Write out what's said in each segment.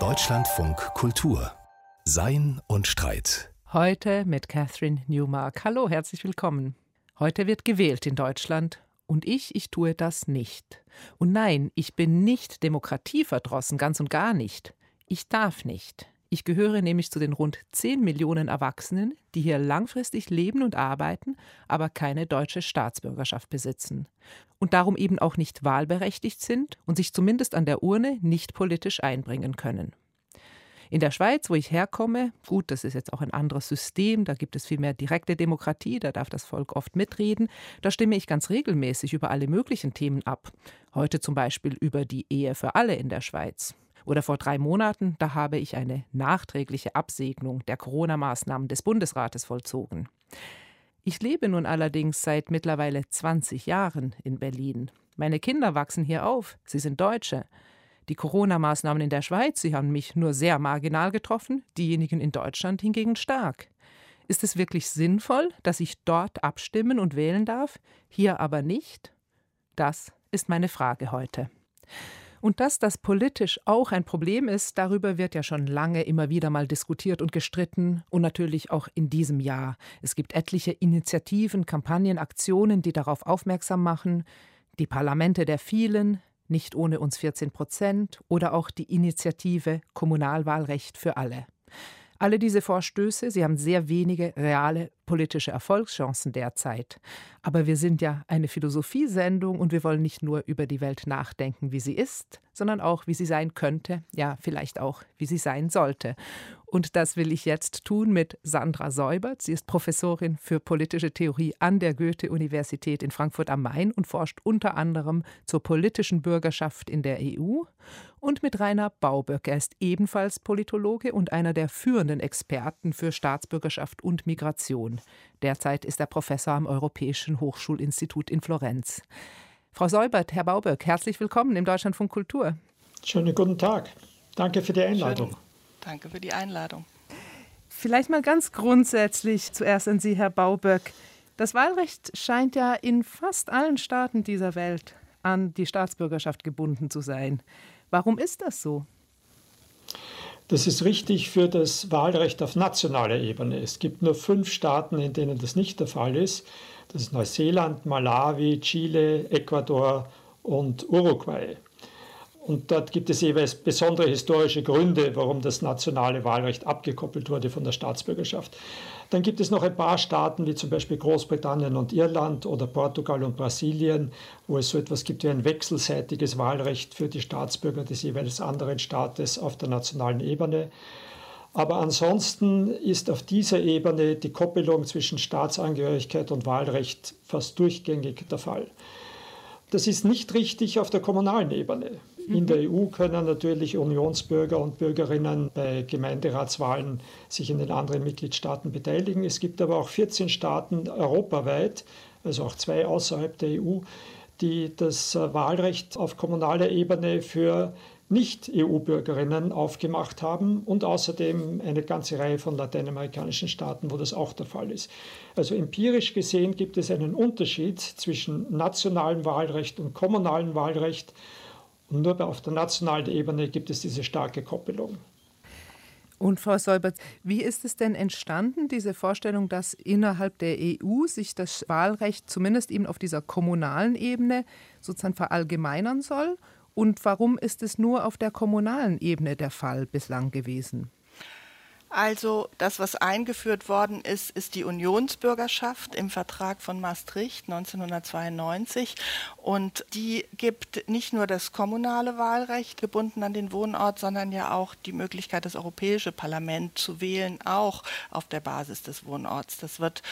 Deutschlandfunk Kultur Sein und Streit. Heute mit Catherine Newmark. Hallo, herzlich willkommen. Heute wird gewählt in Deutschland und ich, ich tue das nicht. Und nein, ich bin nicht demokratieverdrossen, ganz und gar nicht. Ich darf nicht. Ich gehöre nämlich zu den rund 10 Millionen Erwachsenen, die hier langfristig leben und arbeiten, aber keine deutsche Staatsbürgerschaft besitzen. Und darum eben auch nicht wahlberechtigt sind und sich zumindest an der Urne nicht politisch einbringen können. In der Schweiz, wo ich herkomme, gut, das ist jetzt auch ein anderes System, da gibt es viel mehr direkte Demokratie, da darf das Volk oft mitreden, da stimme ich ganz regelmäßig über alle möglichen Themen ab. Heute zum Beispiel über die Ehe für alle in der Schweiz. Oder vor drei Monaten, da habe ich eine nachträgliche Absegnung der Corona-Maßnahmen des Bundesrates vollzogen. Ich lebe nun allerdings seit mittlerweile 20 Jahren in Berlin. Meine Kinder wachsen hier auf, sie sind Deutsche. Die Corona-Maßnahmen in der Schweiz, sie haben mich nur sehr marginal getroffen, diejenigen in Deutschland hingegen stark. Ist es wirklich sinnvoll, dass ich dort abstimmen und wählen darf, hier aber nicht? Das ist meine Frage heute. Und dass das politisch auch ein Problem ist, darüber wird ja schon lange immer wieder mal diskutiert und gestritten und natürlich auch in diesem Jahr. Es gibt etliche Initiativen, Kampagnen, Aktionen, die darauf aufmerksam machen. Die Parlamente der vielen, nicht ohne uns 14 Prozent oder auch die Initiative Kommunalwahlrecht für alle. Alle diese Vorstöße, sie haben sehr wenige reale politische Erfolgschancen derzeit. Aber wir sind ja eine Philosophiesendung und wir wollen nicht nur über die Welt nachdenken, wie sie ist, sondern auch, wie sie sein könnte, ja, vielleicht auch, wie sie sein sollte. Und das will ich jetzt tun mit Sandra Säubert. Sie ist Professorin für politische Theorie an der Goethe-Universität in Frankfurt am Main und forscht unter anderem zur politischen Bürgerschaft in der EU. Und mit Rainer Bauböck. Er ist ebenfalls Politologe und einer der führenden Experten für Staatsbürgerschaft und Migration. Derzeit ist er Professor am Europäischen Hochschulinstitut in Florenz. Frau Seubert, Herr Bauböck, herzlich willkommen im Deutschlandfunk Kultur. Schönen guten Tag. Danke für die Einladung. Schön. Danke für die Einladung. Vielleicht mal ganz grundsätzlich zuerst an Sie, Herr Bauböck. Das Wahlrecht scheint ja in fast allen Staaten dieser Welt an die Staatsbürgerschaft gebunden zu sein. Warum ist das so? Das ist richtig für das Wahlrecht auf nationaler Ebene. Es gibt nur fünf Staaten, in denen das nicht der Fall ist. Das ist Neuseeland, Malawi, Chile, Ecuador und Uruguay. Und dort gibt es jeweils besondere historische Gründe, warum das nationale Wahlrecht abgekoppelt wurde von der Staatsbürgerschaft. Dann gibt es noch ein paar Staaten, wie zum Beispiel Großbritannien und Irland oder Portugal und Brasilien, wo es so etwas gibt wie ein wechselseitiges Wahlrecht für die Staatsbürger des jeweils anderen Staates auf der nationalen Ebene. Aber ansonsten ist auf dieser Ebene die Koppelung zwischen Staatsangehörigkeit und Wahlrecht fast durchgängig der Fall. Das ist nicht richtig auf der kommunalen Ebene. In der EU können natürlich Unionsbürger und Bürgerinnen bei Gemeinderatswahlen sich in den anderen Mitgliedstaaten beteiligen. Es gibt aber auch 14 Staaten europaweit, also auch zwei außerhalb der EU, die das Wahlrecht auf kommunaler Ebene für nicht-EU-Bürgerinnen aufgemacht haben und außerdem eine ganze Reihe von lateinamerikanischen Staaten, wo das auch der Fall ist. Also empirisch gesehen gibt es einen Unterschied zwischen nationalem Wahlrecht und kommunalem Wahlrecht und nur auf der nationalen Ebene gibt es diese starke Koppelung. Und Frau Seubert, wie ist es denn entstanden, diese Vorstellung, dass innerhalb der EU sich das Wahlrecht zumindest eben auf dieser kommunalen Ebene sozusagen verallgemeinern soll? Und warum ist es nur auf der kommunalen Ebene der Fall bislang gewesen? Also das, was eingeführt worden ist, ist die Unionsbürgerschaft im Vertrag von Maastricht 1992. Und die gibt nicht nur das kommunale Wahlrecht gebunden an den Wohnort, sondern ja auch die Möglichkeit, das Europäische Parlament zu wählen, auch auf der Basis des Wohnorts. Das wird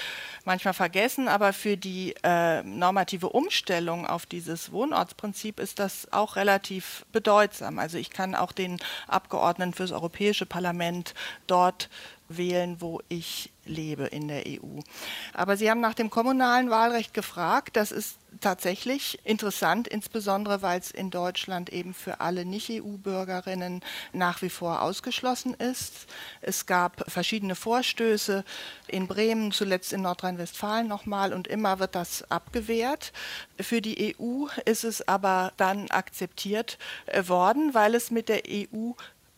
manchmal vergessen, aber für die äh, normative Umstellung auf dieses Wohnortsprinzip ist das auch relativ bedeutsam. Also ich kann auch den Abgeordneten fürs Europäische Parlament dort dort wählen, wo ich lebe in der EU. Aber Sie haben nach dem kommunalen Wahlrecht gefragt. Das ist tatsächlich interessant, insbesondere weil es in Deutschland eben für alle Nicht-EU-Bürgerinnen nach wie vor ausgeschlossen ist. Es gab verschiedene Vorstöße in Bremen, zuletzt in Nordrhein-Westfalen nochmal und immer wird das abgewehrt. Für die EU ist es aber dann akzeptiert äh, worden, weil es mit der EU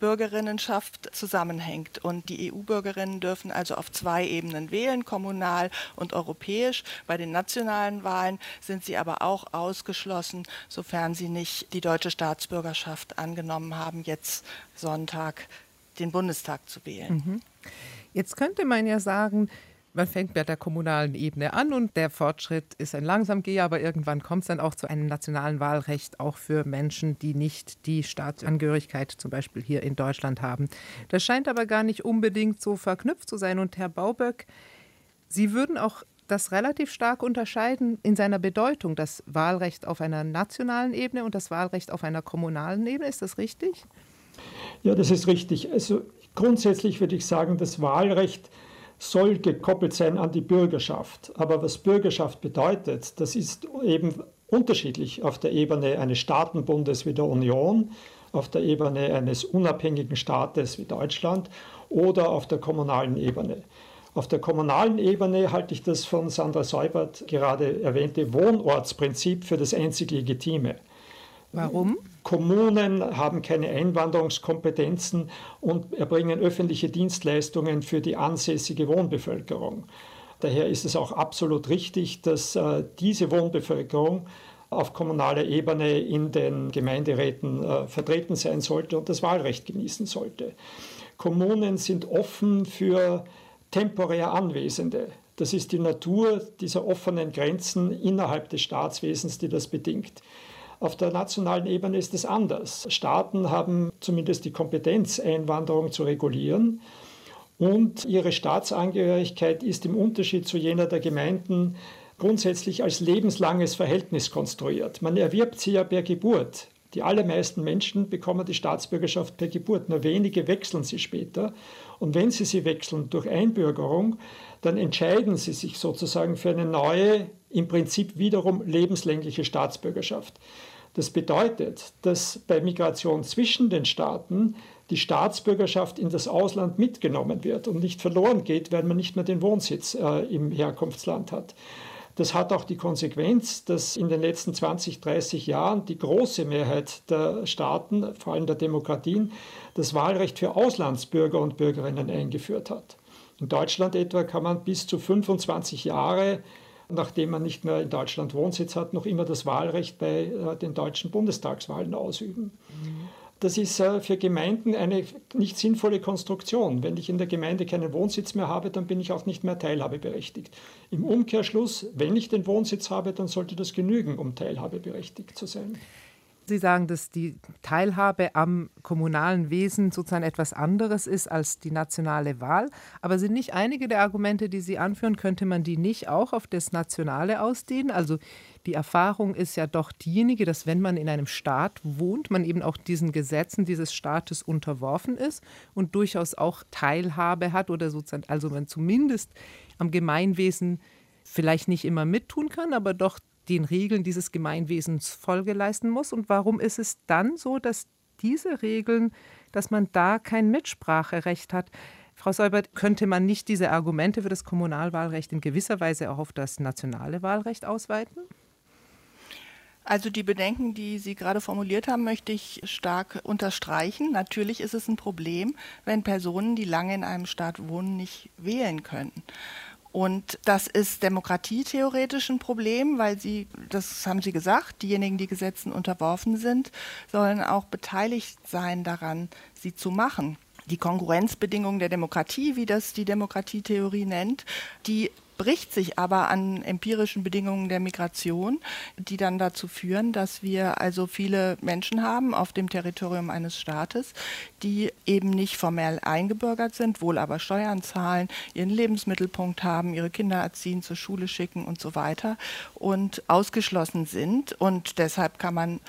Bürgerinnenschaft zusammenhängt. Und die EU-Bürgerinnen dürfen also auf zwei Ebenen wählen, kommunal und europäisch. Bei den nationalen Wahlen sind sie aber auch ausgeschlossen, sofern sie nicht die deutsche Staatsbürgerschaft angenommen haben, jetzt Sonntag den Bundestag zu wählen. Mhm. Jetzt könnte man ja sagen, man fängt bei der kommunalen Ebene an und der Fortschritt ist ein Langsamgeher, aber irgendwann kommt es dann auch zu einem nationalen Wahlrecht, auch für Menschen, die nicht die Staatsangehörigkeit zum Beispiel hier in Deutschland haben. Das scheint aber gar nicht unbedingt so verknüpft zu sein. Und Herr Bauböck, Sie würden auch das relativ stark unterscheiden in seiner Bedeutung, das Wahlrecht auf einer nationalen Ebene und das Wahlrecht auf einer kommunalen Ebene. Ist das richtig? Ja, das ist richtig. Also grundsätzlich würde ich sagen, das Wahlrecht soll gekoppelt sein an die Bürgerschaft. Aber was Bürgerschaft bedeutet, das ist eben unterschiedlich auf der Ebene eines Staatenbundes wie der Union, auf der Ebene eines unabhängigen Staates wie Deutschland oder auf der kommunalen Ebene. Auf der kommunalen Ebene halte ich das von Sandra Seubert gerade erwähnte Wohnortsprinzip für das einzig Legitime. Warum? Kommunen haben keine Einwanderungskompetenzen und erbringen öffentliche Dienstleistungen für die ansässige Wohnbevölkerung. Daher ist es auch absolut richtig, dass äh, diese Wohnbevölkerung auf kommunaler Ebene in den Gemeinderäten äh, vertreten sein sollte und das Wahlrecht genießen sollte. Kommunen sind offen für temporär Anwesende. Das ist die Natur dieser offenen Grenzen innerhalb des Staatswesens, die das bedingt. Auf der nationalen Ebene ist es anders. Staaten haben zumindest die Kompetenz, Einwanderung zu regulieren. Und ihre Staatsangehörigkeit ist im Unterschied zu jener der Gemeinden grundsätzlich als lebenslanges Verhältnis konstruiert. Man erwirbt sie ja per Geburt. Die allermeisten Menschen bekommen die Staatsbürgerschaft per Geburt, nur wenige wechseln sie später. Und wenn sie sie wechseln durch Einbürgerung, dann entscheiden sie sich sozusagen für eine neue, im Prinzip wiederum lebenslängliche Staatsbürgerschaft. Das bedeutet, dass bei Migration zwischen den Staaten die Staatsbürgerschaft in das Ausland mitgenommen wird und nicht verloren geht, weil man nicht mehr den Wohnsitz äh, im Herkunftsland hat. Das hat auch die Konsequenz, dass in den letzten 20, 30 Jahren die große Mehrheit der Staaten, vor allem der Demokratien, das Wahlrecht für Auslandsbürger und Bürgerinnen eingeführt hat. In Deutschland etwa kann man bis zu 25 Jahre nachdem man nicht mehr in Deutschland Wohnsitz hat, noch immer das Wahlrecht bei äh, den deutschen Bundestagswahlen ausüben. Das ist äh, für Gemeinden eine nicht sinnvolle Konstruktion. Wenn ich in der Gemeinde keinen Wohnsitz mehr habe, dann bin ich auch nicht mehr teilhabeberechtigt. Im Umkehrschluss, wenn ich den Wohnsitz habe, dann sollte das genügen, um teilhabeberechtigt zu sein. Sie sagen, dass die Teilhabe am kommunalen Wesen sozusagen etwas anderes ist als die nationale Wahl. Aber sind nicht einige der Argumente, die Sie anführen, könnte man die nicht auch auf das Nationale ausdehnen? Also die Erfahrung ist ja doch diejenige, dass wenn man in einem Staat wohnt, man eben auch diesen Gesetzen dieses Staates unterworfen ist und durchaus auch Teilhabe hat oder sozusagen, also man zumindest am Gemeinwesen vielleicht nicht immer mittun kann, aber doch den Regeln dieses Gemeinwesens Folge leisten muss? Und warum ist es dann so, dass diese Regeln, dass man da kein Mitspracherecht hat? Frau Seubert, könnte man nicht diese Argumente für das Kommunalwahlrecht in gewisser Weise auch auf das nationale Wahlrecht ausweiten? Also die Bedenken, die Sie gerade formuliert haben, möchte ich stark unterstreichen. Natürlich ist es ein Problem, wenn Personen, die lange in einem Staat wohnen, nicht wählen können. Und das ist demokratietheoretisch ein Problem, weil sie, das haben Sie gesagt, diejenigen, die Gesetzen unterworfen sind, sollen auch beteiligt sein daran, sie zu machen. Die Konkurrenzbedingungen der Demokratie, wie das die Demokratietheorie nennt, die bricht sich aber an empirischen Bedingungen der Migration, die dann dazu führen, dass wir also viele Menschen haben auf dem Territorium eines Staates, die eben nicht formell eingebürgert sind, wohl aber Steuern zahlen, ihren Lebensmittelpunkt haben, ihre Kinder erziehen, zur Schule schicken und so weiter und ausgeschlossen sind. Und deshalb kann man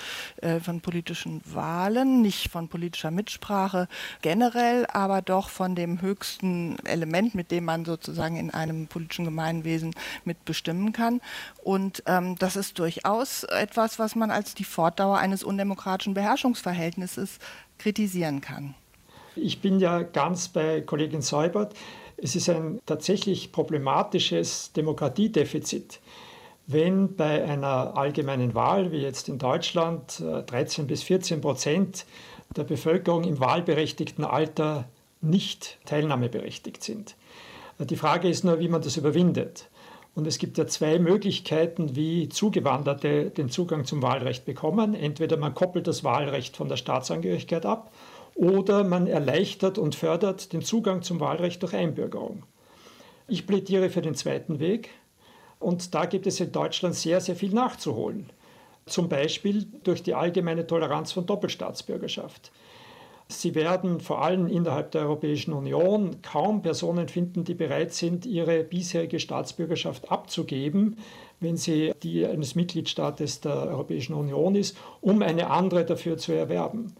äh, von politischen Wahlen, nicht von politischer Mitsprache generell, aber doch von dem höchsten Element, mit dem man sozusagen in einem politischen Gemeinwesen mitbestimmen kann. Und ähm, das ist durchaus etwas, was man als die Fortdauer eines undemokratischen Beherrschungsverhältnisses kritisieren kann. Ich bin ja ganz bei Kollegin Seubert. Es ist ein tatsächlich problematisches Demokratiedefizit. Wenn bei einer allgemeinen Wahl, wie jetzt in Deutschland, 13 äh, bis 14 Prozent der Bevölkerung im wahlberechtigten Alter nicht teilnahmeberechtigt sind. Die Frage ist nur, wie man das überwindet. Und es gibt ja zwei Möglichkeiten, wie Zugewanderte den Zugang zum Wahlrecht bekommen. Entweder man koppelt das Wahlrecht von der Staatsangehörigkeit ab oder man erleichtert und fördert den Zugang zum Wahlrecht durch Einbürgerung. Ich plädiere für den zweiten Weg und da gibt es in Deutschland sehr, sehr viel nachzuholen. Zum Beispiel durch die allgemeine Toleranz von Doppelstaatsbürgerschaft. Sie werden vor allem innerhalb der Europäischen Union kaum Personen finden, die bereit sind, ihre bisherige Staatsbürgerschaft abzugeben, wenn sie die eines Mitgliedstaates der Europäischen Union ist, um eine andere dafür zu erwerben.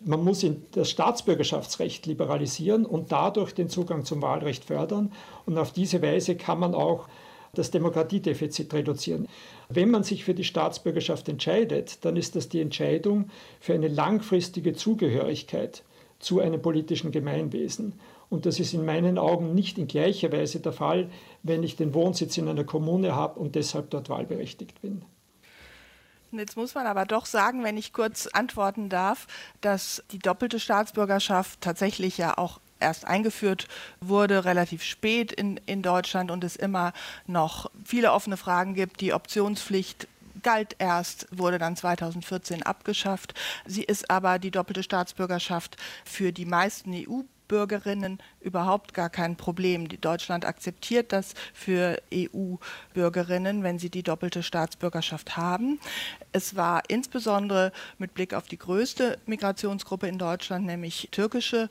Man muss das Staatsbürgerschaftsrecht liberalisieren und dadurch den Zugang zum Wahlrecht fördern. Und auf diese Weise kann man auch das Demokratiedefizit reduzieren. Wenn man sich für die Staatsbürgerschaft entscheidet, dann ist das die Entscheidung für eine langfristige Zugehörigkeit zu einem politischen Gemeinwesen. Und das ist in meinen Augen nicht in gleicher Weise der Fall, wenn ich den Wohnsitz in einer Kommune habe und deshalb dort wahlberechtigt bin. Jetzt muss man aber doch sagen, wenn ich kurz antworten darf, dass die doppelte Staatsbürgerschaft tatsächlich ja auch erst eingeführt wurde, relativ spät in, in Deutschland und es immer noch viele offene Fragen gibt. Die Optionspflicht galt erst, wurde dann 2014 abgeschafft. Sie ist aber die doppelte Staatsbürgerschaft für die meisten EU Bürgerinnen überhaupt gar kein Problem. Deutschland akzeptiert das für EU-Bürgerinnen, wenn sie die doppelte Staatsbürgerschaft haben. Es war insbesondere mit Blick auf die größte Migrationsgruppe in Deutschland, nämlich türkische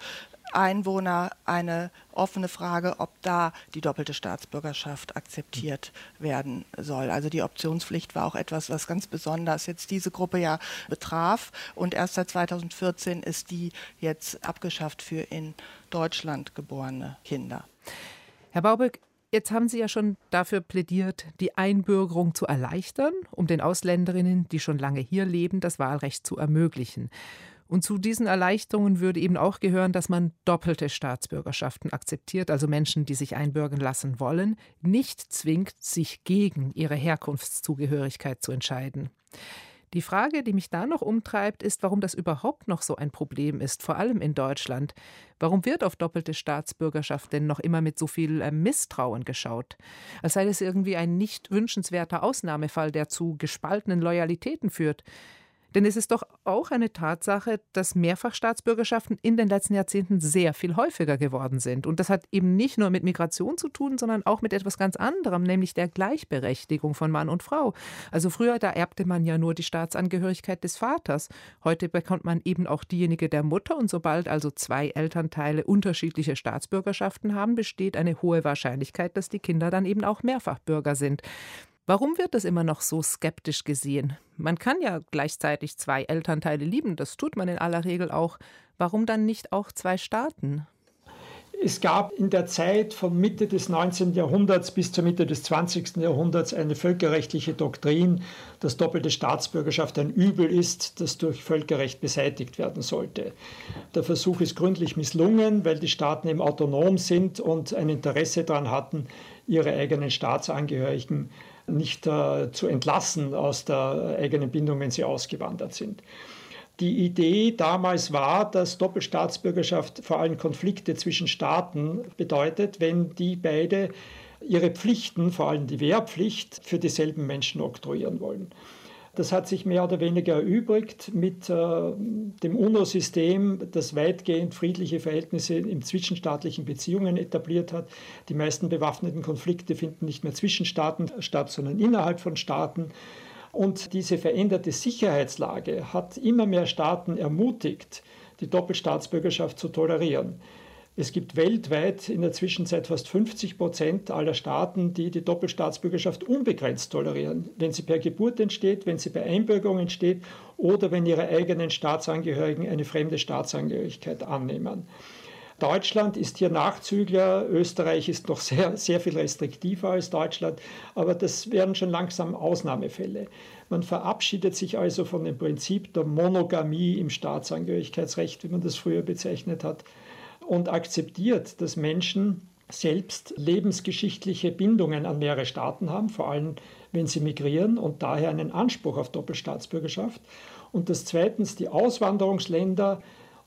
Einwohner eine offene Frage, ob da die doppelte Staatsbürgerschaft akzeptiert werden soll. Also die Optionspflicht war auch etwas, was ganz besonders jetzt diese Gruppe ja betraf. Und erst seit 2014 ist die jetzt abgeschafft für in Deutschland geborene Kinder. Herr Bauböck, Jetzt haben Sie ja schon dafür plädiert, die Einbürgerung zu erleichtern, um den Ausländerinnen, die schon lange hier leben, das Wahlrecht zu ermöglichen. Und zu diesen Erleichterungen würde eben auch gehören, dass man doppelte Staatsbürgerschaften akzeptiert, also Menschen, die sich einbürgern lassen wollen, nicht zwingt, sich gegen ihre Herkunftszugehörigkeit zu entscheiden. Die Frage, die mich da noch umtreibt, ist, warum das überhaupt noch so ein Problem ist, vor allem in Deutschland. Warum wird auf doppelte Staatsbürgerschaft denn noch immer mit so viel äh, Misstrauen geschaut? Als sei es irgendwie ein nicht wünschenswerter Ausnahmefall, der zu gespaltenen Loyalitäten führt. Denn es ist doch auch eine Tatsache, dass Mehrfachstaatsbürgerschaften in den letzten Jahrzehnten sehr viel häufiger geworden sind. Und das hat eben nicht nur mit Migration zu tun, sondern auch mit etwas ganz anderem, nämlich der Gleichberechtigung von Mann und Frau. Also früher, da erbte man ja nur die Staatsangehörigkeit des Vaters. Heute bekommt man eben auch diejenige der Mutter. Und sobald also zwei Elternteile unterschiedliche Staatsbürgerschaften haben, besteht eine hohe Wahrscheinlichkeit, dass die Kinder dann eben auch Mehrfachbürger sind. Warum wird das immer noch so skeptisch gesehen? Man kann ja gleichzeitig zwei Elternteile lieben, das tut man in aller Regel auch. Warum dann nicht auch zwei Staaten? Es gab in der Zeit von Mitte des 19. Jahrhunderts bis zur Mitte des 20. Jahrhunderts eine völkerrechtliche Doktrin, dass doppelte Staatsbürgerschaft ein Übel ist, das durch Völkerrecht beseitigt werden sollte. Der Versuch ist gründlich misslungen, weil die Staaten eben autonom sind und ein Interesse daran hatten, ihre eigenen Staatsangehörigen nicht äh, zu entlassen aus der eigenen Bindung, wenn sie ausgewandert sind. Die Idee damals war, dass Doppelstaatsbürgerschaft vor allem Konflikte zwischen Staaten bedeutet, wenn die beide ihre Pflichten, vor allem die Wehrpflicht, für dieselben Menschen oktroyieren wollen. Das hat sich mehr oder weniger erübrigt mit äh, dem UNO-System, das weitgehend friedliche Verhältnisse in zwischenstaatlichen Beziehungen etabliert hat. Die meisten bewaffneten Konflikte finden nicht mehr zwischen Staaten statt, sondern innerhalb von Staaten. Und diese veränderte Sicherheitslage hat immer mehr Staaten ermutigt, die Doppelstaatsbürgerschaft zu tolerieren. Es gibt weltweit in der Zwischenzeit fast 50 Prozent aller Staaten, die die Doppelstaatsbürgerschaft unbegrenzt tolerieren, wenn sie per Geburt entsteht, wenn sie bei Einbürgerung entsteht oder wenn ihre eigenen Staatsangehörigen eine fremde Staatsangehörigkeit annehmen. Deutschland ist hier Nachzügler, Österreich ist noch sehr, sehr viel restriktiver als Deutschland, aber das werden schon langsam Ausnahmefälle. Man verabschiedet sich also von dem Prinzip der Monogamie im Staatsangehörigkeitsrecht, wie man das früher bezeichnet hat und akzeptiert, dass Menschen selbst lebensgeschichtliche Bindungen an mehrere Staaten haben, vor allem wenn sie migrieren und daher einen Anspruch auf Doppelstaatsbürgerschaft. Und dass zweitens die Auswanderungsländer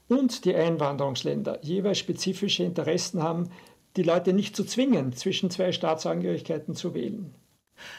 und die Einwanderungsländer jeweils spezifische Interessen haben, die Leute nicht zu zwingen, zwischen zwei Staatsangehörigkeiten zu wählen.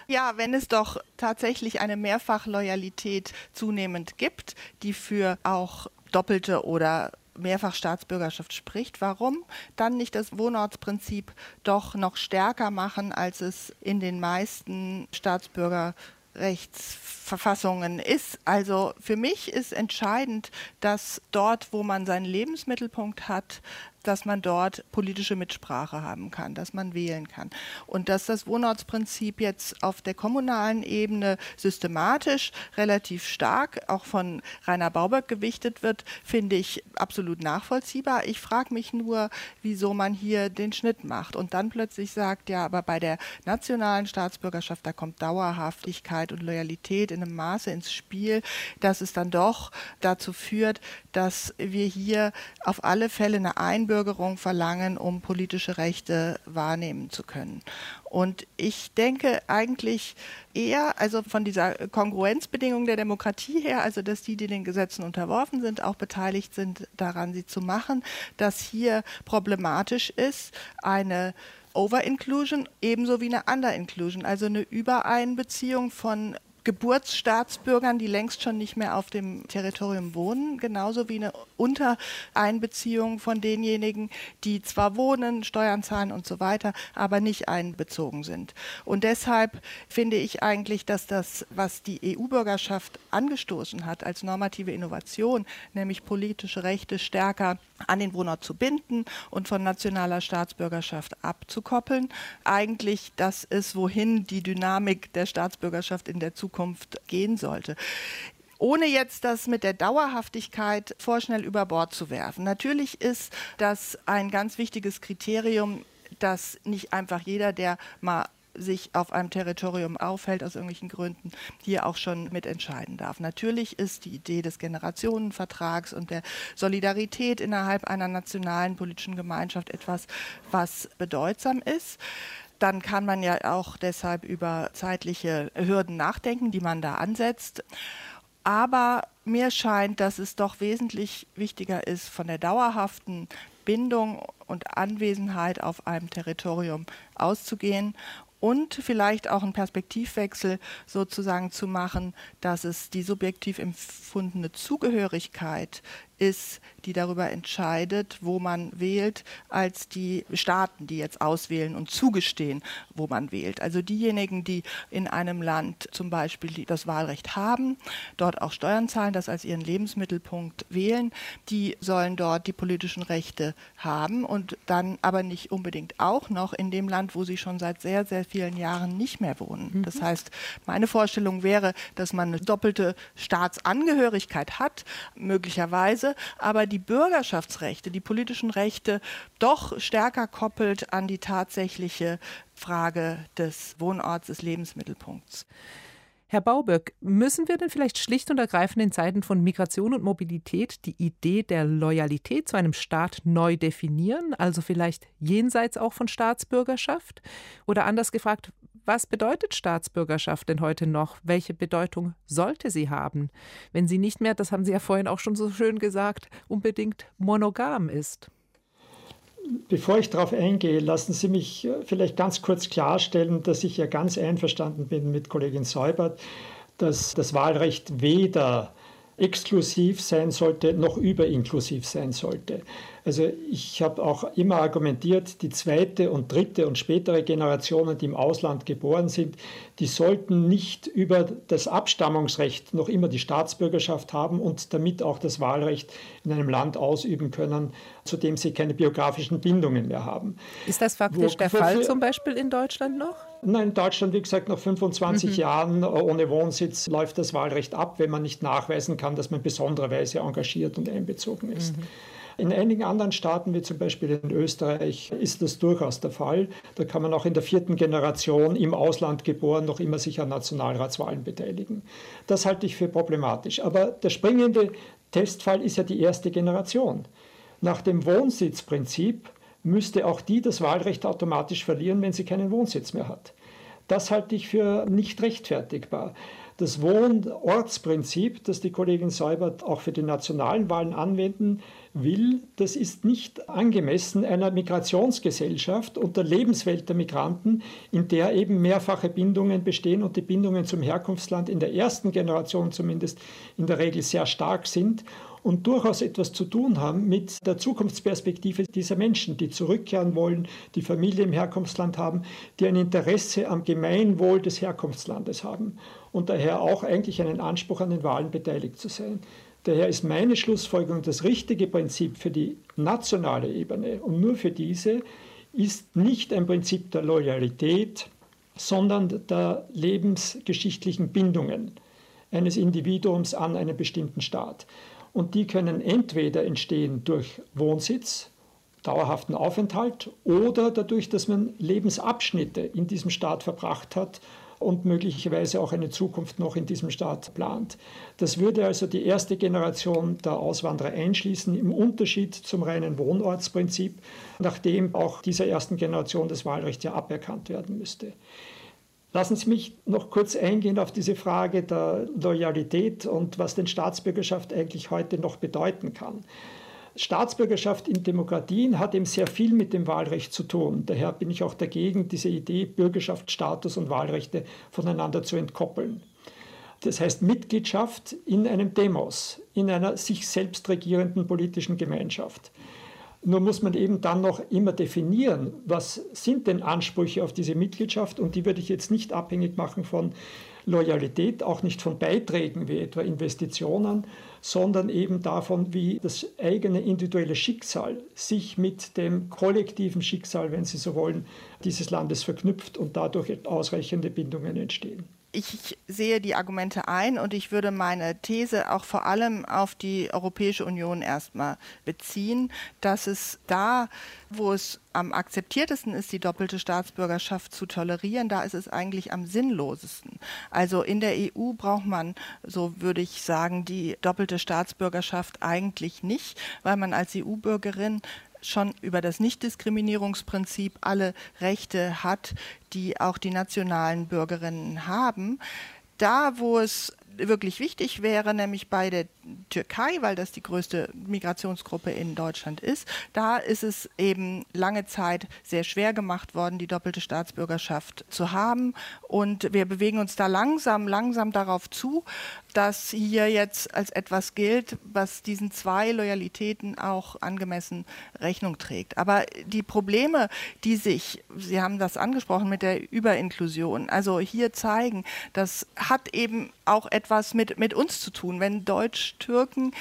Ja, wenn es doch tatsächlich eine Mehrfachloyalität zunehmend gibt, die für auch doppelte oder Mehrfachstaatsbürgerschaft spricht, warum dann nicht das Wohnortsprinzip doch noch stärker machen, als es in den meisten Staatsbürgerrechtsverfassungen ist. Also für mich ist entscheidend, dass dort, wo man seinen Lebensmittelpunkt hat, dass man dort politische Mitsprache haben kann, dass man wählen kann. Und dass das Wohnortsprinzip jetzt auf der kommunalen Ebene systematisch relativ stark auch von Rainer Bauberg gewichtet wird, finde ich absolut nachvollziehbar. Ich frage mich nur, wieso man hier den Schnitt macht und dann plötzlich sagt, ja, aber bei der nationalen Staatsbürgerschaft, da kommt Dauerhaftigkeit und Loyalität in einem Maße ins Spiel, dass es dann doch dazu führt, dass wir hier auf alle Fälle eine Einbürgerung verlangen, um politische Rechte wahrnehmen zu können. Und ich denke eigentlich eher, also von dieser Kongruenzbedingung der Demokratie her, also dass die, die den Gesetzen unterworfen sind, auch beteiligt sind daran, sie zu machen, dass hier problematisch ist, eine Over-Inclusion ebenso wie eine Under-Inclusion, also eine Übereinbeziehung von Geburtsstaatsbürgern, die längst schon nicht mehr auf dem Territorium wohnen, genauso wie eine Untereinbeziehung von denjenigen, die zwar wohnen, Steuern zahlen und so weiter, aber nicht einbezogen sind. Und deshalb finde ich eigentlich, dass das, was die EU-Bürgerschaft angestoßen hat als normative Innovation, nämlich politische Rechte stärker an den Wohnort zu binden und von nationaler Staatsbürgerschaft abzukoppeln, eigentlich das ist, wohin die Dynamik der Staatsbürgerschaft in der Zukunft gehen sollte ohne jetzt das mit der Dauerhaftigkeit vorschnell über Bord zu werfen. Natürlich ist das ein ganz wichtiges Kriterium, dass nicht einfach jeder, der mal sich auf einem Territorium aufhält, aus irgendwelchen Gründen, hier auch schon mitentscheiden darf. Natürlich ist die Idee des Generationenvertrags und der Solidarität innerhalb einer nationalen politischen Gemeinschaft etwas, was bedeutsam ist dann kann man ja auch deshalb über zeitliche Hürden nachdenken, die man da ansetzt. Aber mir scheint, dass es doch wesentlich wichtiger ist, von der dauerhaften Bindung und Anwesenheit auf einem Territorium auszugehen und vielleicht auch einen Perspektivwechsel sozusagen zu machen, dass es die subjektiv empfundene Zugehörigkeit ist, die darüber entscheidet, wo man wählt, als die Staaten, die jetzt auswählen und zugestehen, wo man wählt. Also diejenigen, die in einem Land zum Beispiel das Wahlrecht haben, dort auch Steuern zahlen, das als ihren Lebensmittelpunkt wählen, die sollen dort die politischen Rechte haben und dann aber nicht unbedingt auch noch in dem Land, wo sie schon seit sehr, sehr vielen Jahren nicht mehr wohnen. Mhm. Das heißt, meine Vorstellung wäre, dass man eine doppelte Staatsangehörigkeit hat, möglicherweise Weise, aber die Bürgerschaftsrechte, die politischen Rechte doch stärker koppelt an die tatsächliche Frage des Wohnorts, des Lebensmittelpunkts. Herr Bauböck, müssen wir denn vielleicht schlicht und ergreifend in Zeiten von Migration und Mobilität die Idee der Loyalität zu einem Staat neu definieren, also vielleicht jenseits auch von Staatsbürgerschaft? Oder anders gefragt, was bedeutet Staatsbürgerschaft denn heute noch? Welche Bedeutung sollte sie haben, wenn sie nicht mehr, das haben Sie ja vorhin auch schon so schön gesagt, unbedingt monogam ist? Bevor ich darauf eingehe, lassen Sie mich vielleicht ganz kurz klarstellen, dass ich ja ganz einverstanden bin mit Kollegin Seubert, dass das Wahlrecht weder exklusiv sein sollte noch überinklusiv sein sollte. Also ich habe auch immer argumentiert, die zweite und dritte und spätere Generationen, die im Ausland geboren sind, die sollten nicht über das Abstammungsrecht noch immer die Staatsbürgerschaft haben und damit auch das Wahlrecht in einem Land ausüben können, zu dem sie keine biografischen Bindungen mehr haben. Ist das faktisch Wo, der Fall zum Beispiel in Deutschland noch? Nein, in Deutschland, wie gesagt, nach 25 mhm. Jahren ohne Wohnsitz läuft das Wahlrecht ab, wenn man nicht nachweisen kann, dass man besondererweise engagiert und einbezogen ist. Mhm. In einigen anderen Staaten, wie zum Beispiel in Österreich, ist das durchaus der Fall. Da kann man auch in der vierten Generation im Ausland geboren noch immer sich an Nationalratswahlen beteiligen. Das halte ich für problematisch. Aber der springende Testfall ist ja die erste Generation. Nach dem Wohnsitzprinzip müsste auch die das Wahlrecht automatisch verlieren, wenn sie keinen Wohnsitz mehr hat. Das halte ich für nicht rechtfertigbar. Das Wohnortsprinzip, das die Kollegin Seubert auch für die nationalen Wahlen anwenden will, das ist nicht angemessen einer Migrationsgesellschaft und der Lebenswelt der Migranten, in der eben mehrfache Bindungen bestehen und die Bindungen zum Herkunftsland in der ersten Generation zumindest in der Regel sehr stark sind und durchaus etwas zu tun haben mit der Zukunftsperspektive dieser Menschen, die zurückkehren wollen, die Familie im Herkunftsland haben, die ein Interesse am Gemeinwohl des Herkunftslandes haben und daher auch eigentlich einen Anspruch an den Wahlen beteiligt zu sein. Daher ist meine Schlussfolgerung, das richtige Prinzip für die nationale Ebene und nur für diese ist nicht ein Prinzip der Loyalität, sondern der lebensgeschichtlichen Bindungen eines Individuums an einen bestimmten Staat. Und die können entweder entstehen durch Wohnsitz, dauerhaften Aufenthalt oder dadurch, dass man Lebensabschnitte in diesem Staat verbracht hat und möglicherweise auch eine Zukunft noch in diesem Staat plant. Das würde also die erste Generation der Auswanderer einschließen, im Unterschied zum reinen Wohnortsprinzip, nachdem auch dieser ersten Generation das Wahlrecht ja aberkannt werden müsste. Lassen Sie mich noch kurz eingehen auf diese Frage der Loyalität und was denn Staatsbürgerschaft eigentlich heute noch bedeuten kann. Staatsbürgerschaft in Demokratien hat eben sehr viel mit dem Wahlrecht zu tun. Daher bin ich auch dagegen, diese Idee, Bürgerschaft, Status und Wahlrechte voneinander zu entkoppeln. Das heißt Mitgliedschaft in einem Demos, in einer sich selbst regierenden politischen Gemeinschaft. Nur muss man eben dann noch immer definieren, was sind denn Ansprüche auf diese Mitgliedschaft? Und die würde ich jetzt nicht abhängig machen von Loyalität, auch nicht von Beiträgen wie etwa Investitionen, sondern eben davon, wie das eigene individuelle Schicksal sich mit dem kollektiven Schicksal, wenn Sie so wollen, dieses Landes verknüpft und dadurch ausreichende Bindungen entstehen ich sehe die Argumente ein und ich würde meine These auch vor allem auf die Europäische Union erstmal beziehen, dass es da, wo es am akzeptiertesten ist, die doppelte Staatsbürgerschaft zu tolerieren, da ist es eigentlich am sinnlosesten. Also in der EU braucht man, so würde ich sagen, die doppelte Staatsbürgerschaft eigentlich nicht, weil man als EU-Bürgerin schon über das Nichtdiskriminierungsprinzip alle Rechte hat, die auch die nationalen Bürgerinnen haben. Da, wo es wirklich wichtig wäre, nämlich bei der Türkei, weil das die größte Migrationsgruppe in Deutschland ist, da ist es eben lange Zeit sehr schwer gemacht worden, die doppelte Staatsbürgerschaft zu haben. Und wir bewegen uns da langsam, langsam darauf zu, dass hier jetzt als etwas gilt, was diesen zwei Loyalitäten auch angemessen Rechnung trägt. Aber die Probleme, die sich, Sie haben das angesprochen mit der Überinklusion, also hier zeigen, das hat eben auch etwas mit, mit uns zu tun. Wenn Deutsch-Türken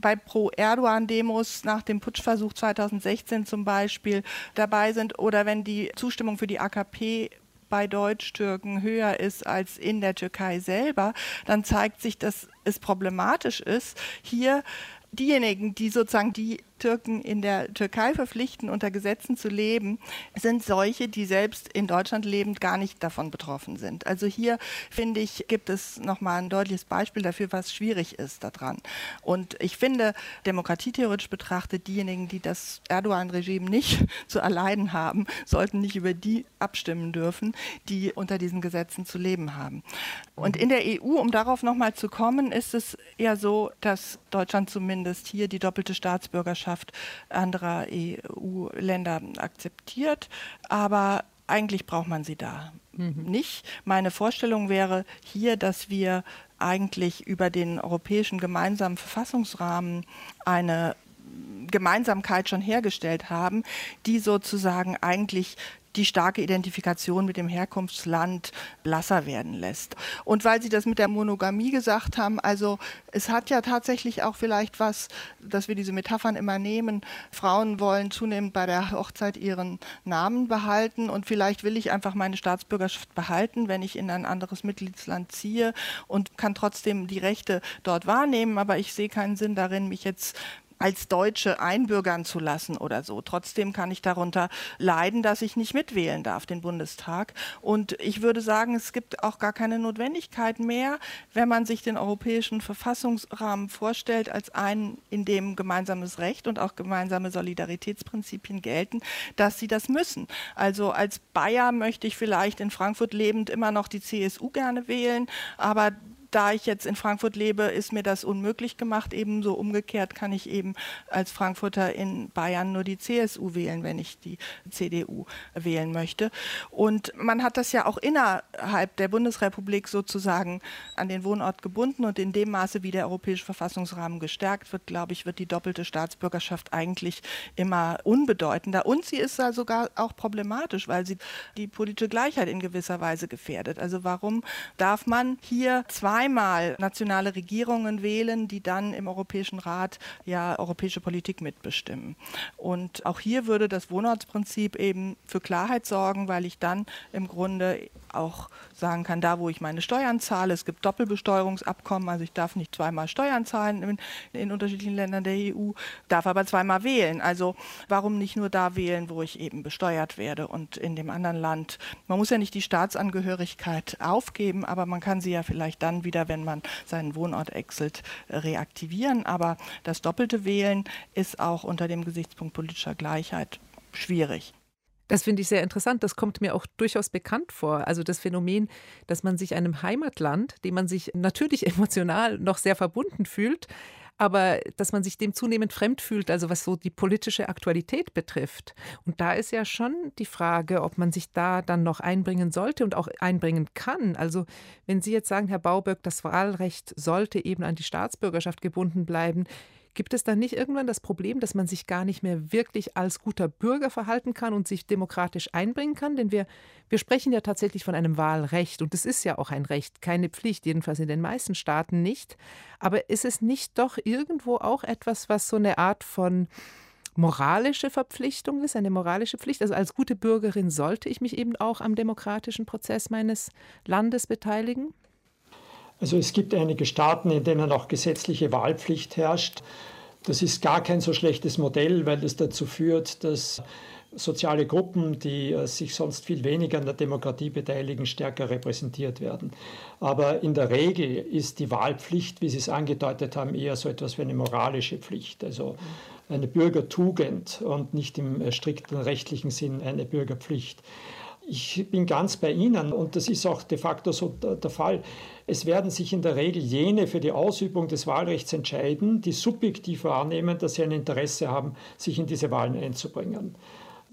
bei Pro-Erdogan-Demos nach dem Putschversuch 2016 zum Beispiel dabei sind oder wenn die Zustimmung für die AKP bei Deutsch-Türken höher ist als in der Türkei selber, dann zeigt sich, dass es problematisch ist, hier diejenigen, die sozusagen die Türken in der Türkei verpflichten, unter Gesetzen zu leben, sind solche, die selbst in Deutschland lebend gar nicht davon betroffen sind. Also hier finde ich, gibt es nochmal ein deutliches Beispiel dafür, was schwierig ist daran. Und ich finde, demokratietheoretisch betrachtet, diejenigen, die das Erdogan-Regime nicht zu erleiden haben, sollten nicht über die abstimmen dürfen, die unter diesen Gesetzen zu leben haben. Und in der EU, um darauf nochmal zu kommen, ist es ja so, dass Deutschland zumindest hier die doppelte Staatsbürgerschaft Bürgerschaft anderer EU-Länder akzeptiert. Aber eigentlich braucht man sie da mhm. nicht. Meine Vorstellung wäre hier, dass wir eigentlich über den europäischen gemeinsamen Verfassungsrahmen eine Gemeinsamkeit schon hergestellt haben, die sozusagen eigentlich die starke Identifikation mit dem Herkunftsland blasser werden lässt. Und weil Sie das mit der Monogamie gesagt haben, also es hat ja tatsächlich auch vielleicht was, dass wir diese Metaphern immer nehmen. Frauen wollen zunehmend bei der Hochzeit ihren Namen behalten und vielleicht will ich einfach meine Staatsbürgerschaft behalten, wenn ich in ein anderes Mitgliedsland ziehe und kann trotzdem die Rechte dort wahrnehmen, aber ich sehe keinen Sinn darin, mich jetzt als Deutsche einbürgern zu lassen oder so. Trotzdem kann ich darunter leiden, dass ich nicht mitwählen darf, den Bundestag. Und ich würde sagen, es gibt auch gar keine Notwendigkeit mehr, wenn man sich den europäischen Verfassungsrahmen vorstellt, als einen, in dem gemeinsames Recht und auch gemeinsame Solidaritätsprinzipien gelten, dass sie das müssen. Also als Bayer möchte ich vielleicht in Frankfurt lebend immer noch die CSU gerne wählen, aber da ich jetzt in Frankfurt lebe, ist mir das unmöglich gemacht. Ebenso umgekehrt kann ich eben als Frankfurter in Bayern nur die CSU wählen, wenn ich die CDU wählen möchte. Und man hat das ja auch innerhalb der Bundesrepublik sozusagen an den Wohnort gebunden und in dem Maße, wie der europäische Verfassungsrahmen gestärkt wird, glaube ich, wird die doppelte Staatsbürgerschaft eigentlich immer unbedeutender. Und sie ist da sogar auch problematisch, weil sie die politische Gleichheit in gewisser Weise gefährdet. Also warum darf man hier zwei zweimal nationale Regierungen wählen, die dann im Europäischen Rat ja europäische Politik mitbestimmen. Und auch hier würde das Wohnortsprinzip eben für Klarheit sorgen, weil ich dann im Grunde auch sagen kann, da wo ich meine Steuern zahle, es gibt Doppelbesteuerungsabkommen, also ich darf nicht zweimal Steuern zahlen in, in unterschiedlichen Ländern der EU, darf aber zweimal wählen. Also warum nicht nur da wählen, wo ich eben besteuert werde und in dem anderen Land. Man muss ja nicht die Staatsangehörigkeit aufgeben, aber man kann sie ja vielleicht dann wieder, wenn man seinen Wohnort exelt, reaktivieren. Aber das doppelte Wählen ist auch unter dem Gesichtspunkt politischer Gleichheit schwierig. Das finde ich sehr interessant. Das kommt mir auch durchaus bekannt vor. Also das Phänomen, dass man sich einem Heimatland, dem man sich natürlich emotional noch sehr verbunden fühlt, aber dass man sich dem zunehmend fremd fühlt, also was so die politische Aktualität betrifft. Und da ist ja schon die Frage, ob man sich da dann noch einbringen sollte und auch einbringen kann. Also wenn Sie jetzt sagen, Herr Bauböck, das Wahlrecht sollte eben an die Staatsbürgerschaft gebunden bleiben, Gibt es dann nicht irgendwann das Problem, dass man sich gar nicht mehr wirklich als guter Bürger verhalten kann und sich demokratisch einbringen kann? Denn wir, wir sprechen ja tatsächlich von einem Wahlrecht und es ist ja auch ein Recht, keine Pflicht, jedenfalls in den meisten Staaten nicht. Aber ist es nicht doch irgendwo auch etwas, was so eine Art von moralische Verpflichtung ist, eine moralische Pflicht. Also als gute Bürgerin sollte ich mich eben auch am demokratischen Prozess meines Landes beteiligen? Also es gibt einige Staaten, in denen auch gesetzliche Wahlpflicht herrscht. Das ist gar kein so schlechtes Modell, weil es dazu führt, dass soziale Gruppen, die äh, sich sonst viel weniger an der Demokratie beteiligen, stärker repräsentiert werden. Aber in der Regel ist die Wahlpflicht, wie Sie es angedeutet haben, eher so etwas wie eine moralische Pflicht, also eine Bürgertugend und nicht im äh, strikten rechtlichen Sinn eine Bürgerpflicht. Ich bin ganz bei Ihnen und das ist auch de facto so der Fall. Es werden sich in der Regel jene für die Ausübung des Wahlrechts entscheiden, die subjektiv wahrnehmen, dass sie ein Interesse haben, sich in diese Wahlen einzubringen.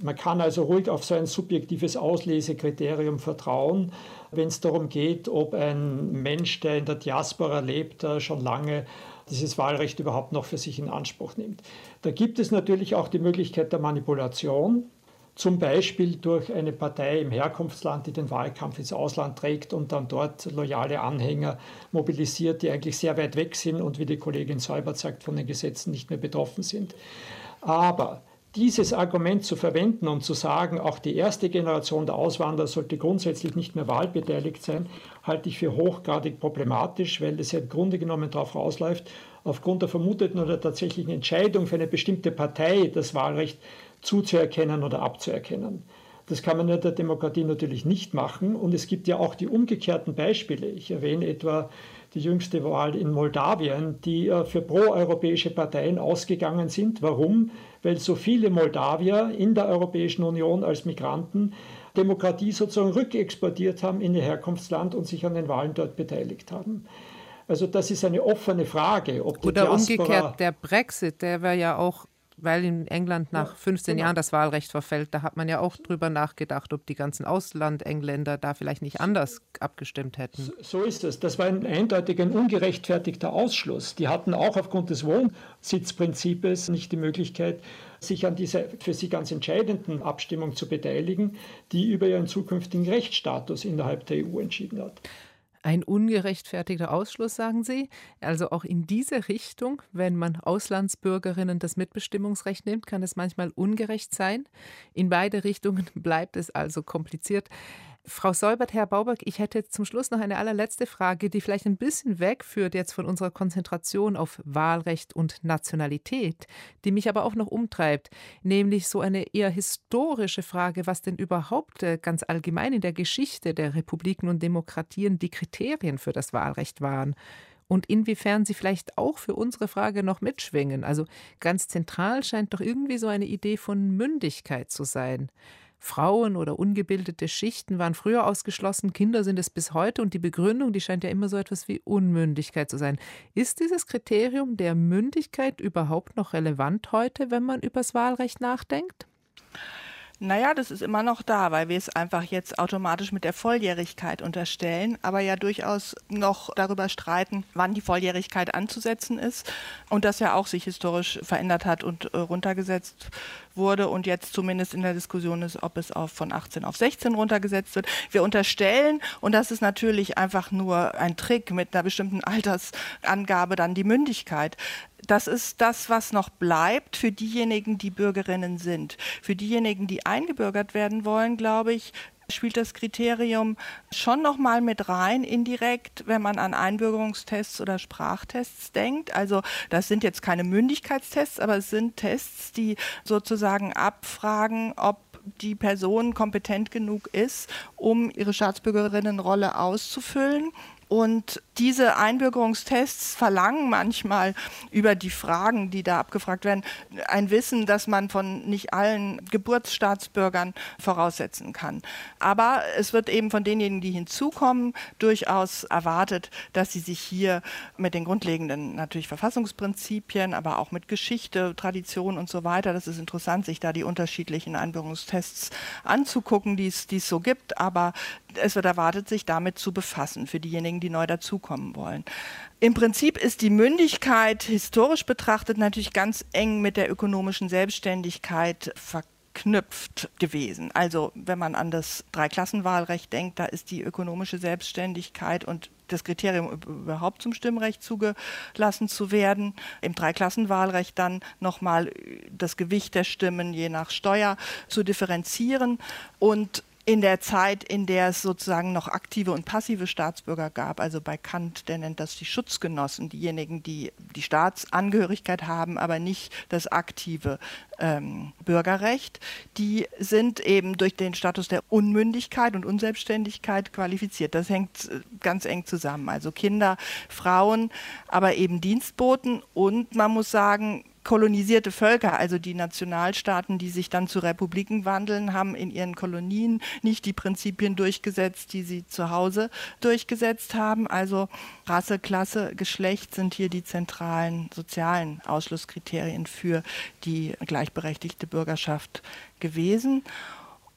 Man kann also ruhig auf so ein subjektives Auslesekriterium vertrauen, wenn es darum geht, ob ein Mensch, der in der Diaspora lebt, schon lange dieses Wahlrecht überhaupt noch für sich in Anspruch nimmt. Da gibt es natürlich auch die Möglichkeit der Manipulation zum Beispiel durch eine Partei im Herkunftsland, die den Wahlkampf ins Ausland trägt und dann dort loyale Anhänger mobilisiert, die eigentlich sehr weit weg sind und wie die Kollegin Seubert sagt, von den Gesetzen nicht mehr betroffen sind. Aber dieses Argument zu verwenden und zu sagen, auch die erste Generation der Auswanderer sollte grundsätzlich nicht mehr wahlbeteiligt sein, halte ich für hochgradig problematisch, weil es ja im Grunde genommen darauf rausläuft, aufgrund der vermuteten oder tatsächlichen Entscheidung für eine bestimmte Partei das Wahlrecht zuzuerkennen oder abzuerkennen. Das kann man in der Demokratie natürlich nicht machen. Und es gibt ja auch die umgekehrten Beispiele. Ich erwähne etwa die jüngste Wahl in Moldawien, die äh, für proeuropäische Parteien ausgegangen sind. Warum? Weil so viele Moldawier in der Europäischen Union als Migranten Demokratie sozusagen rückexportiert haben in ihr Herkunftsland und sich an den Wahlen dort beteiligt haben. Also das ist eine offene Frage. Ob Oder Diaspora umgekehrt, der Brexit, der wäre ja auch weil in England nach 15 genau. Jahren das Wahlrecht verfällt. Da hat man ja auch drüber nachgedacht, ob die ganzen Auslandengländer da vielleicht nicht anders abgestimmt hätten. So ist es. Das war ein eindeutig ein ungerechtfertigter Ausschluss. Die hatten auch aufgrund des Wohnsitzprinzips nicht die Möglichkeit, sich an dieser für sie ganz entscheidenden Abstimmung zu beteiligen, die über ihren zukünftigen Rechtsstatus innerhalb der EU entschieden hat. Ein ungerechtfertigter Ausschluss, sagen Sie. Also auch in diese Richtung, wenn man Auslandsbürgerinnen das Mitbestimmungsrecht nimmt, kann es manchmal ungerecht sein. In beide Richtungen bleibt es also kompliziert. Frau Solbert, Herr Bauberg, ich hätte zum Schluss noch eine allerletzte Frage, die vielleicht ein bisschen wegführt jetzt von unserer Konzentration auf Wahlrecht und Nationalität, die mich aber auch noch umtreibt, nämlich so eine eher historische Frage, was denn überhaupt äh, ganz allgemein in der Geschichte der Republiken und Demokratien die Kriterien für das Wahlrecht waren und inwiefern sie vielleicht auch für unsere Frage noch mitschwingen. Also ganz zentral scheint doch irgendwie so eine Idee von Mündigkeit zu sein. Frauen oder ungebildete Schichten waren früher ausgeschlossen, Kinder sind es bis heute und die Begründung, die scheint ja immer so etwas wie Unmündigkeit zu sein. Ist dieses Kriterium der Mündigkeit überhaupt noch relevant heute, wenn man übers Wahlrecht nachdenkt? Naja, das ist immer noch da, weil wir es einfach jetzt automatisch mit der Volljährigkeit unterstellen, aber ja durchaus noch darüber streiten, wann die Volljährigkeit anzusetzen ist und das ja auch sich historisch verändert hat und äh, runtergesetzt wurde und jetzt zumindest in der Diskussion ist, ob es auf von 18 auf 16 runtergesetzt wird. Wir unterstellen, und das ist natürlich einfach nur ein Trick mit einer bestimmten Altersangabe, dann die Mündigkeit das ist das, was noch bleibt für diejenigen, die Bürgerinnen sind. Für diejenigen, die eingebürgert werden wollen, glaube ich, spielt das Kriterium schon noch mal mit rein indirekt, wenn man an Einbürgerungstests oder Sprachtests denkt. Also das sind jetzt keine Mündigkeitstests, aber es sind Tests, die sozusagen abfragen, ob die Person kompetent genug ist, um ihre Staatsbürgerinnenrolle auszufüllen. Und diese Einbürgerungstests verlangen manchmal über die Fragen, die da abgefragt werden, ein Wissen, das man von nicht allen Geburtsstaatsbürgern voraussetzen kann. Aber es wird eben von denjenigen, die hinzukommen, durchaus erwartet, dass sie sich hier mit den grundlegenden natürlich Verfassungsprinzipien, aber auch mit Geschichte, Tradition und so weiter, das ist interessant, sich da die unterschiedlichen Einbürgerungstests anzugucken, die es so gibt. Aber es wird erwartet, sich damit zu befassen für diejenigen, die neu dazukommen wollen. Im Prinzip ist die Mündigkeit historisch betrachtet natürlich ganz eng mit der ökonomischen Selbstständigkeit verknüpft gewesen. Also wenn man an das Dreiklassenwahlrecht denkt, da ist die ökonomische Selbstständigkeit und das Kriterium überhaupt zum Stimmrecht zugelassen zu werden. Im Dreiklassenwahlrecht dann nochmal das Gewicht der Stimmen je nach Steuer zu differenzieren. Und in der Zeit, in der es sozusagen noch aktive und passive Staatsbürger gab, also bei Kant, der nennt das die Schutzgenossen, diejenigen, die die Staatsangehörigkeit haben, aber nicht das aktive ähm, Bürgerrecht, die sind eben durch den Status der Unmündigkeit und Unselbstständigkeit qualifiziert. Das hängt äh, ganz eng zusammen. Also Kinder, Frauen, aber eben Dienstboten und man muss sagen, kolonisierte Völker, also die Nationalstaaten, die sich dann zu Republiken wandeln, haben in ihren Kolonien nicht die Prinzipien durchgesetzt, die sie zu Hause durchgesetzt haben. Also Rasse, Klasse, Geschlecht sind hier die zentralen sozialen Ausschlusskriterien für die gleichberechtigte Bürgerschaft gewesen.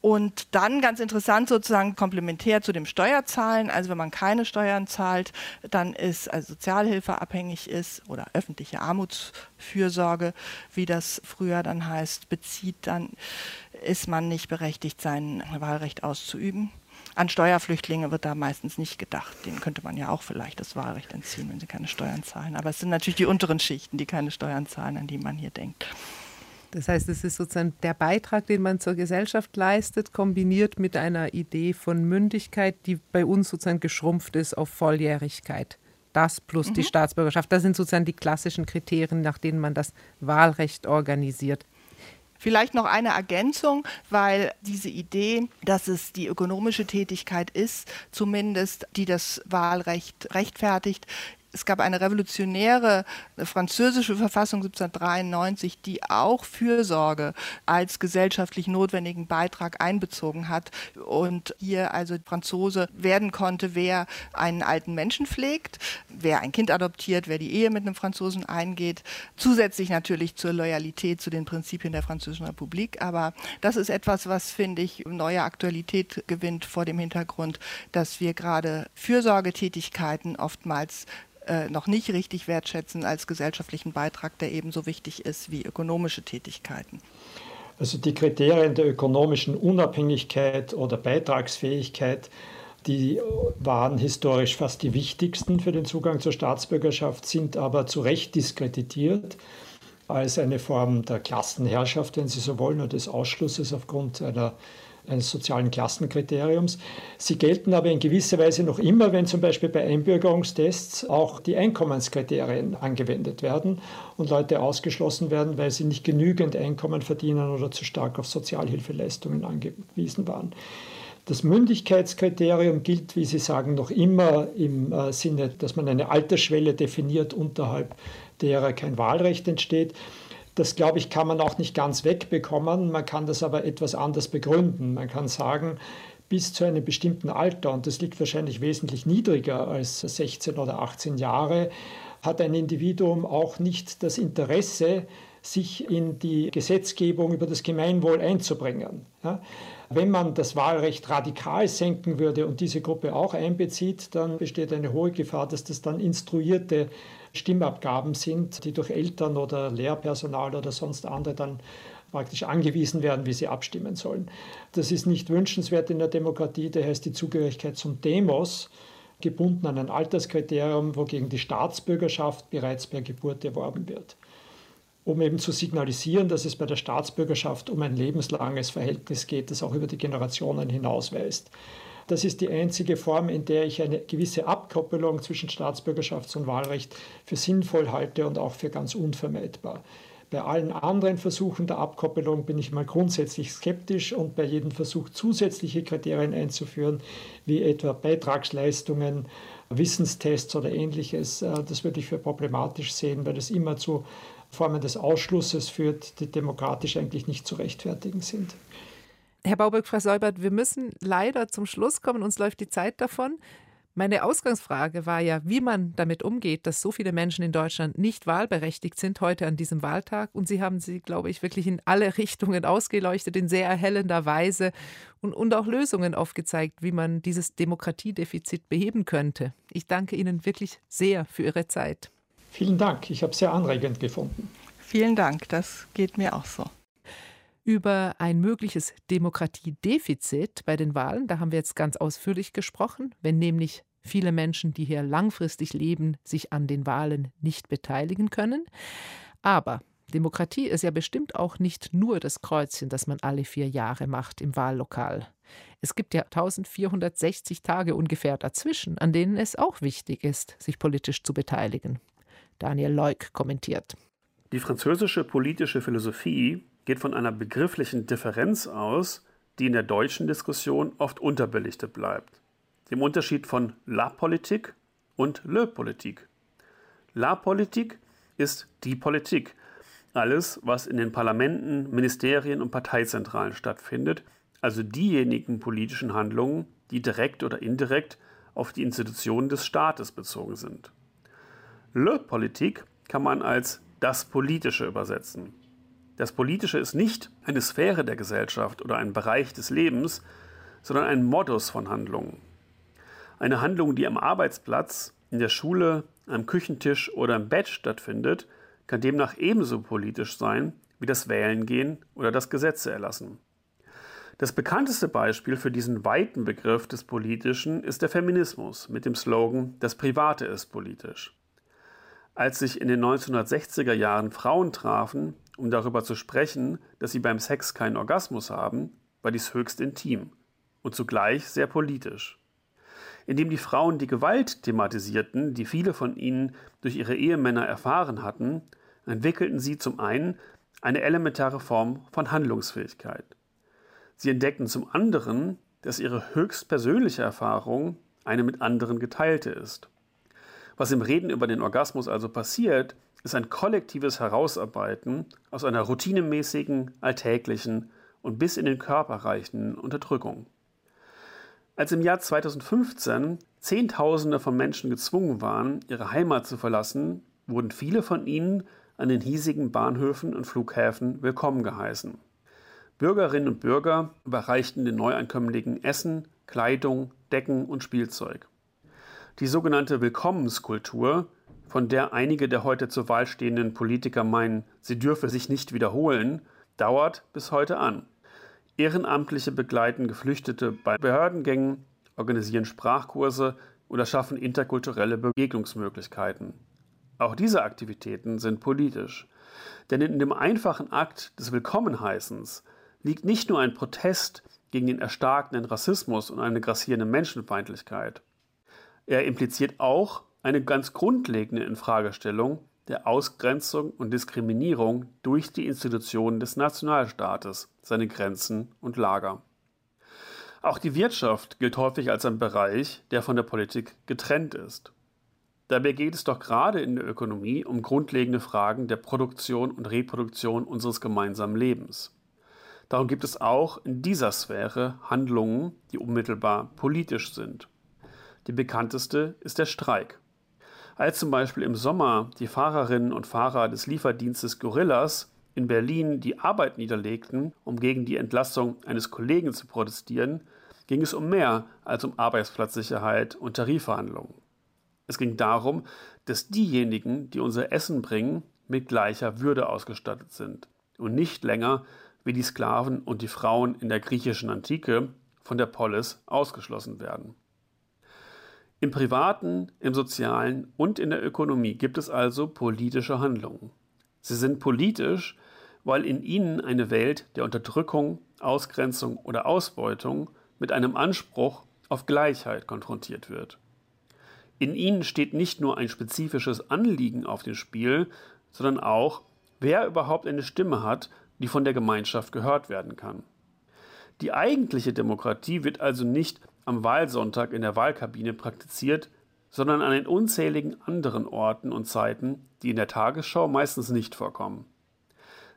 Und dann ganz interessant sozusagen komplementär zu dem Steuerzahlen, also wenn man keine Steuern zahlt, dann ist also Sozialhilfe abhängig ist oder öffentliche Armutsfürsorge, wie das früher dann heißt, bezieht, dann ist man nicht berechtigt, sein Wahlrecht auszuüben. An Steuerflüchtlinge wird da meistens nicht gedacht. Denen könnte man ja auch vielleicht das Wahlrecht entziehen, wenn sie keine Steuern zahlen. Aber es sind natürlich die unteren Schichten, die keine Steuern zahlen, an die man hier denkt. Das heißt, es ist sozusagen der Beitrag, den man zur Gesellschaft leistet, kombiniert mit einer Idee von Mündigkeit, die bei uns sozusagen geschrumpft ist auf Volljährigkeit. Das plus mhm. die Staatsbürgerschaft, das sind sozusagen die klassischen Kriterien, nach denen man das Wahlrecht organisiert. Vielleicht noch eine Ergänzung, weil diese Idee, dass es die ökonomische Tätigkeit ist, zumindest die das Wahlrecht rechtfertigt, Es gab eine revolutionäre französische Verfassung 1793, die auch Fürsorge als gesellschaftlich notwendigen Beitrag einbezogen hat und hier also Franzose werden konnte, wer einen alten Menschen pflegt, wer ein Kind adoptiert, wer die Ehe mit einem Franzosen eingeht, zusätzlich natürlich zur Loyalität zu den Prinzipien der Französischen Republik. Aber das ist etwas, was, finde ich, neue Aktualität gewinnt vor dem Hintergrund, dass wir gerade Fürsorgetätigkeiten oftmals äh, noch nicht richtig wertschätzen als gesellschaftlichen Beitrag, der ebenso wichtig ist wie ökonomische Tätigkeiten. Also die Kriterien der ökonomischen Unabhängigkeit oder Beitragsfähigkeit, die waren historisch fast die wichtigsten für den Zugang zur Staatsbürgerschaft, sind aber zu Recht diskreditiert als eine Form der Klassenherrschaft, wenn Sie so wollen, oder des Ausschlusses aufgrund einer eines sozialen Klassenkriteriums. Sie gelten aber in gewisser Weise noch immer, wenn zum Beispiel bei Einbürgerungstests auch die Einkommenskriterien angewendet werden und Leute ausgeschlossen werden, weil sie nicht genügend Einkommen verdienen oder zu stark auf Sozialhilfeleistungen angewiesen waren. Das Mündigkeitskriterium gilt, wie Sie sagen, noch immer im äh, Sinne, dass man eine Altersschwelle definiert, unterhalb derer kein Wahlrecht entsteht. Das, glaube ich, kann man auch nicht ganz wegbekommen. Man kann das aber etwas anders begründen. Man kann sagen, bis zu einem bestimmten Alter, und das liegt wahrscheinlich wesentlich niedriger als 16 oder 18 Jahre, hat ein Individuum auch nicht das Interesse, sich in die Gesetzgebung über das Gemeinwohl einzubringen. Ja? Wenn man das Wahlrecht radikal senken würde und diese Gruppe auch einbezieht, dann besteht eine hohe Gefahr, dass das dann instruierte Stimmabgaben sind, die durch Eltern oder Lehrpersonal oder sonst andere dann praktisch angewiesen werden, wie sie abstimmen sollen. Das ist nicht wünschenswert in der Demokratie, daher ist die Zugehörigkeit zum Demos gebunden an ein Alterskriterium, wogegen die Staatsbürgerschaft bereits per Geburt erworben wird. Um eben zu signalisieren, dass es bei der Staatsbürgerschaft um ein lebenslanges Verhältnis geht, das auch über die Generationen hinausweist. Das ist die einzige Form, in der ich eine gewisse Abkoppelung zwischen Staatsbürgerschaft und Wahlrecht für sinnvoll halte und auch für ganz unvermeidbar. Bei allen anderen Versuchen der Abkoppelung bin ich mal grundsätzlich skeptisch und bei jedem Versuch zusätzliche Kriterien einzuführen, wie etwa Beitragsleistungen, Wissenstests oder ähnliches, äh, das würde ich für problematisch sehen, weil das immer zu Formen des Ausschlusses führt, die demokratisch eigentlich nicht zu rechtfertigen sind. Herr Bauberg, Frau Seubert, wir müssen leider zum Schluss kommen. Uns läuft die Zeit davon. Meine Ausgangsfrage war ja, wie man damit umgeht, dass so viele Menschen in Deutschland nicht wahlberechtigt sind heute an diesem Wahltag. Und Sie haben sie, glaube ich, wirklich in alle Richtungen ausgeleuchtet, in sehr erhellender Weise und, und auch Lösungen aufgezeigt, wie man dieses Demokratiedefizit beheben könnte. Ich danke Ihnen wirklich sehr für Ihre Zeit. Vielen Dank. Ich habe es sehr anregend gefunden. Vielen Dank. Das geht mir auch so über ein mögliches Demokratiedefizit bei den Wahlen. Da haben wir jetzt ganz ausführlich gesprochen, wenn nämlich viele Menschen, die hier langfristig leben, sich an den Wahlen nicht beteiligen können. Aber Demokratie ist ja bestimmt auch nicht nur das Kreuzchen, das man alle vier Jahre macht im Wahllokal. Es gibt ja 1460 Tage ungefähr dazwischen, an denen es auch wichtig ist, sich politisch zu beteiligen. Daniel Leuk kommentiert. Die französische politische Philosophie geht von einer begrifflichen Differenz aus, die in der deutschen Diskussion oft unterbelichtet bleibt. Dem Unterschied von La Politique und Le Politique. La Politique ist die Politik. Alles, was in den Parlamenten, Ministerien und Parteizentralen stattfindet, also diejenigen politischen Handlungen, die direkt oder indirekt auf die Institutionen des Staates bezogen sind. Le Politique kann man als das Politische übersetzen. Das Politische ist nicht eine Sphäre der Gesellschaft oder ein Bereich des Lebens, sondern ein Modus von Handlungen. Eine Handlung, die am Arbeitsplatz, in der Schule, am Küchentisch oder im Bett stattfindet, kann demnach ebenso politisch sein wie das Wählen gehen oder das Gesetze erlassen. Das bekannteste Beispiel für diesen weiten Begriff des Politischen ist der Feminismus mit dem Slogan Das Private ist politisch. Als sich in den 1960er Jahren Frauen trafen, um darüber zu sprechen, dass sie beim Sex keinen Orgasmus haben, war dies höchst intim und zugleich sehr politisch. Indem die Frauen die Gewalt thematisierten, die viele von ihnen durch ihre Ehemänner erfahren hatten, entwickelten sie zum einen eine elementare Form von Handlungsfähigkeit. Sie entdeckten zum anderen, dass ihre höchst persönliche Erfahrung eine mit anderen geteilte ist. Was im Reden über den Orgasmus also passiert, ist ein kollektives Herausarbeiten aus einer routinemäßigen, alltäglichen und bis in den Körper reichenden Unterdrückung. Als im Jahr 2015 Zehntausende von Menschen gezwungen waren, ihre Heimat zu verlassen, wurden viele von ihnen an den hiesigen Bahnhöfen und Flughäfen willkommen geheißen. Bürgerinnen und Bürger überreichten den Neuankömmlingen Essen, Kleidung, Decken und Spielzeug. Die sogenannte Willkommenskultur, von der einige der heute zur Wahl stehenden Politiker meinen, sie dürfe sich nicht wiederholen, dauert bis heute an. Ehrenamtliche begleiten Geflüchtete bei Behördengängen, organisieren Sprachkurse oder schaffen interkulturelle Begegnungsmöglichkeiten. Auch diese Aktivitäten sind politisch. Denn in dem einfachen Akt des Willkommenheißens liegt nicht nur ein Protest gegen den erstarkenden Rassismus und eine grassierende Menschenfeindlichkeit. Er impliziert auch eine ganz grundlegende Infragestellung der Ausgrenzung und Diskriminierung durch die Institutionen des Nationalstaates, seine Grenzen und Lager. Auch die Wirtschaft gilt häufig als ein Bereich, der von der Politik getrennt ist. Dabei geht es doch gerade in der Ökonomie um grundlegende Fragen der Produktion und Reproduktion unseres gemeinsamen Lebens. Darum gibt es auch in dieser Sphäre Handlungen, die unmittelbar politisch sind. Die bekannteste ist der Streik. Als zum Beispiel im Sommer die Fahrerinnen und Fahrer des Lieferdienstes Gorillas in Berlin die Arbeit niederlegten, um gegen die Entlassung eines Kollegen zu protestieren, ging es um mehr als um Arbeitsplatzsicherheit und Tarifverhandlungen. Es ging darum, dass diejenigen, die unser Essen bringen, mit gleicher Würde ausgestattet sind und nicht länger wie die Sklaven und die Frauen in der griechischen Antike von der Polis ausgeschlossen werden. Im privaten, im sozialen und in der Ökonomie gibt es also politische Handlungen. Sie sind politisch, weil in ihnen eine Welt der Unterdrückung, Ausgrenzung oder Ausbeutung mit einem Anspruch auf Gleichheit konfrontiert wird. In ihnen steht nicht nur ein spezifisches Anliegen auf dem Spiel, sondern auch, wer überhaupt eine Stimme hat, die von der Gemeinschaft gehört werden kann. Die eigentliche Demokratie wird also nicht am Wahlsonntag in der Wahlkabine praktiziert, sondern an den unzähligen anderen Orten und Zeiten, die in der Tagesschau meistens nicht vorkommen.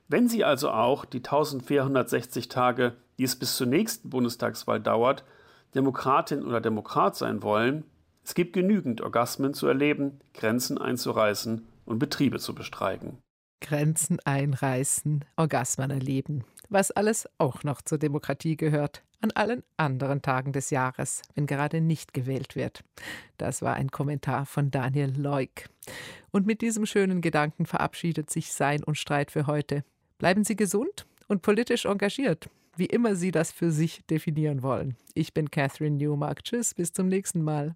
Wenn Sie also auch die 1460 Tage, die es bis zur nächsten Bundestagswahl dauert, Demokratin oder Demokrat sein wollen, es gibt genügend Orgasmen zu erleben, Grenzen einzureißen und Betriebe zu bestreiken. Grenzen einreißen, Orgasmen erleben. Was alles auch noch zur Demokratie gehört, an allen anderen Tagen des Jahres, wenn gerade nicht gewählt wird. Das war ein Kommentar von Daniel Leuk. Und mit diesem schönen Gedanken verabschiedet sich Sein und Streit für heute. Bleiben Sie gesund und politisch engagiert, wie immer Sie das für sich definieren wollen. Ich bin Catherine Newmark. Tschüss, bis zum nächsten Mal.